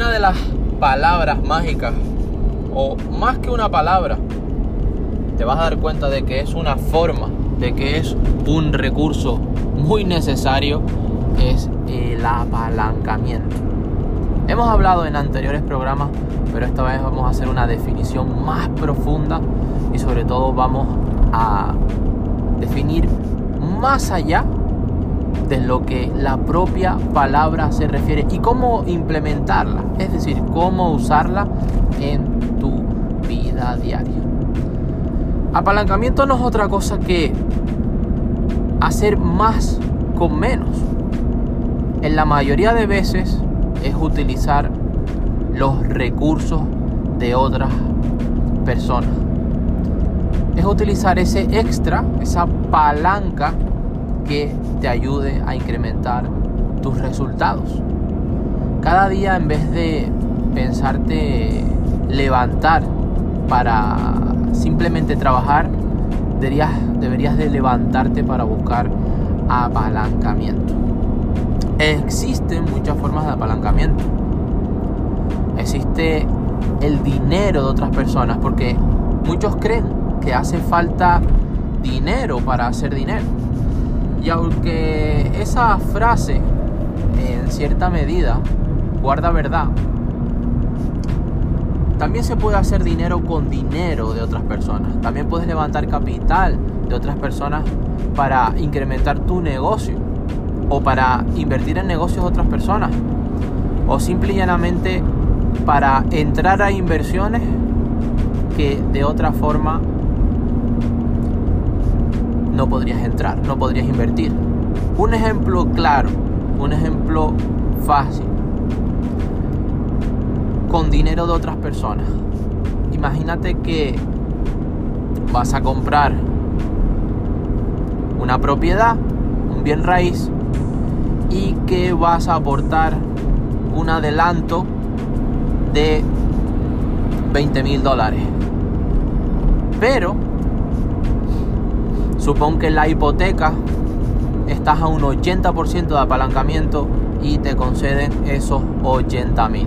una de las palabras mágicas, o más que una palabra, te vas a dar cuenta de que es una forma, de que es un recurso muy necesario, es el apalancamiento. Hemos hablado en anteriores programas, pero esta vez vamos a hacer una definición más profunda y sobre todo vamos a definir más allá de lo que la propia palabra se refiere y cómo implementarla, es decir, cómo usarla en tu vida diaria. Apalancamiento no es otra cosa que hacer más con menos. En la mayoría de veces es utilizar los recursos de otras personas. Es utilizar ese extra, esa palanca que te ayude a incrementar tus resultados. Cada día en vez de pensarte levantar para simplemente trabajar, deberías, deberías de levantarte para buscar apalancamiento. Existen muchas formas de apalancamiento. Existe el dinero de otras personas porque muchos creen que hace falta dinero para hacer dinero. Y aunque esa frase en cierta medida guarda verdad, también se puede hacer dinero con dinero de otras personas. También puedes levantar capital de otras personas para incrementar tu negocio o para invertir en negocios de otras personas o simple y llanamente para entrar a inversiones que de otra forma no podrías entrar, no podrías invertir. Un ejemplo claro, un ejemplo fácil, con dinero de otras personas. Imagínate que vas a comprar una propiedad, un bien raíz, y que vas a aportar un adelanto de 20 mil dólares. Pero, supón que la hipoteca estás a un 80% de apalancamiento y te conceden esos 80 mil.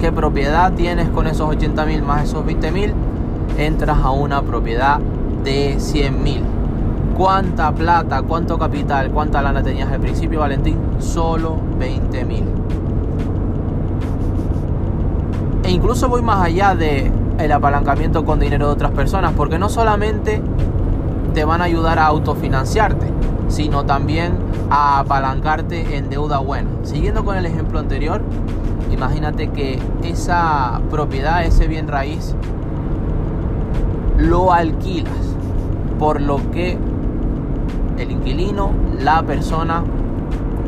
¿Qué propiedad tienes con esos 80 mil más esos 20 mil? Entras a una propiedad de 100 mil. ¿Cuánta plata, cuánto capital, cuánta lana tenías al principio, Valentín? Solo 20 mil. E incluso voy más allá de el apalancamiento con dinero de otras personas, porque no solamente te van a ayudar a autofinanciarte, sino también a apalancarte en deuda buena. Siguiendo con el ejemplo anterior, imagínate que esa propiedad, ese bien raíz, lo alquilas, por lo que el inquilino, la persona,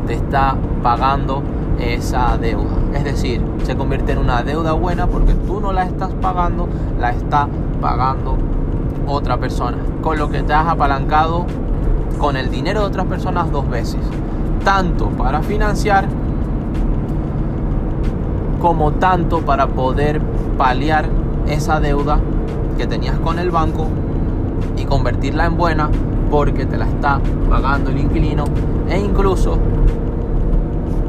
te está pagando esa deuda. Es decir, se convierte en una deuda buena porque tú no la estás pagando, la está pagando otra persona. Con lo que te has apalancado con el dinero de otras personas dos veces. Tanto para financiar como tanto para poder paliar esa deuda que tenías con el banco y convertirla en buena porque te la está pagando el inquilino e incluso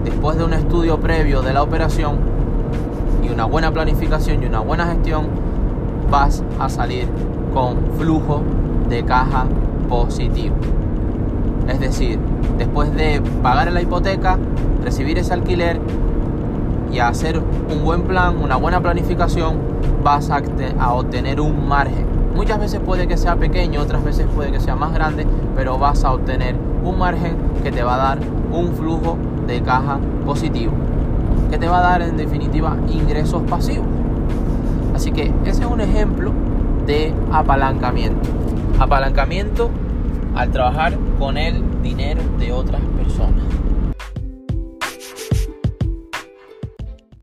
después de un estudio previo de la operación y una buena planificación y una buena gestión vas a salir con flujo de caja positivo. Es decir, después de pagar la hipoteca, recibir ese alquiler y hacer un buen plan, una buena planificación, vas a, obtener un margen. Muchas veces puede que sea pequeño, otras veces puede que sea más grande, pero vas a obtener un margen que te va a dar un flujo de caja positivo, que te va a dar en definitiva ingresos pasivos. Así que ese es un ejemplo de apalancamiento. Apalancamiento al trabajar con el dinero de otras personas.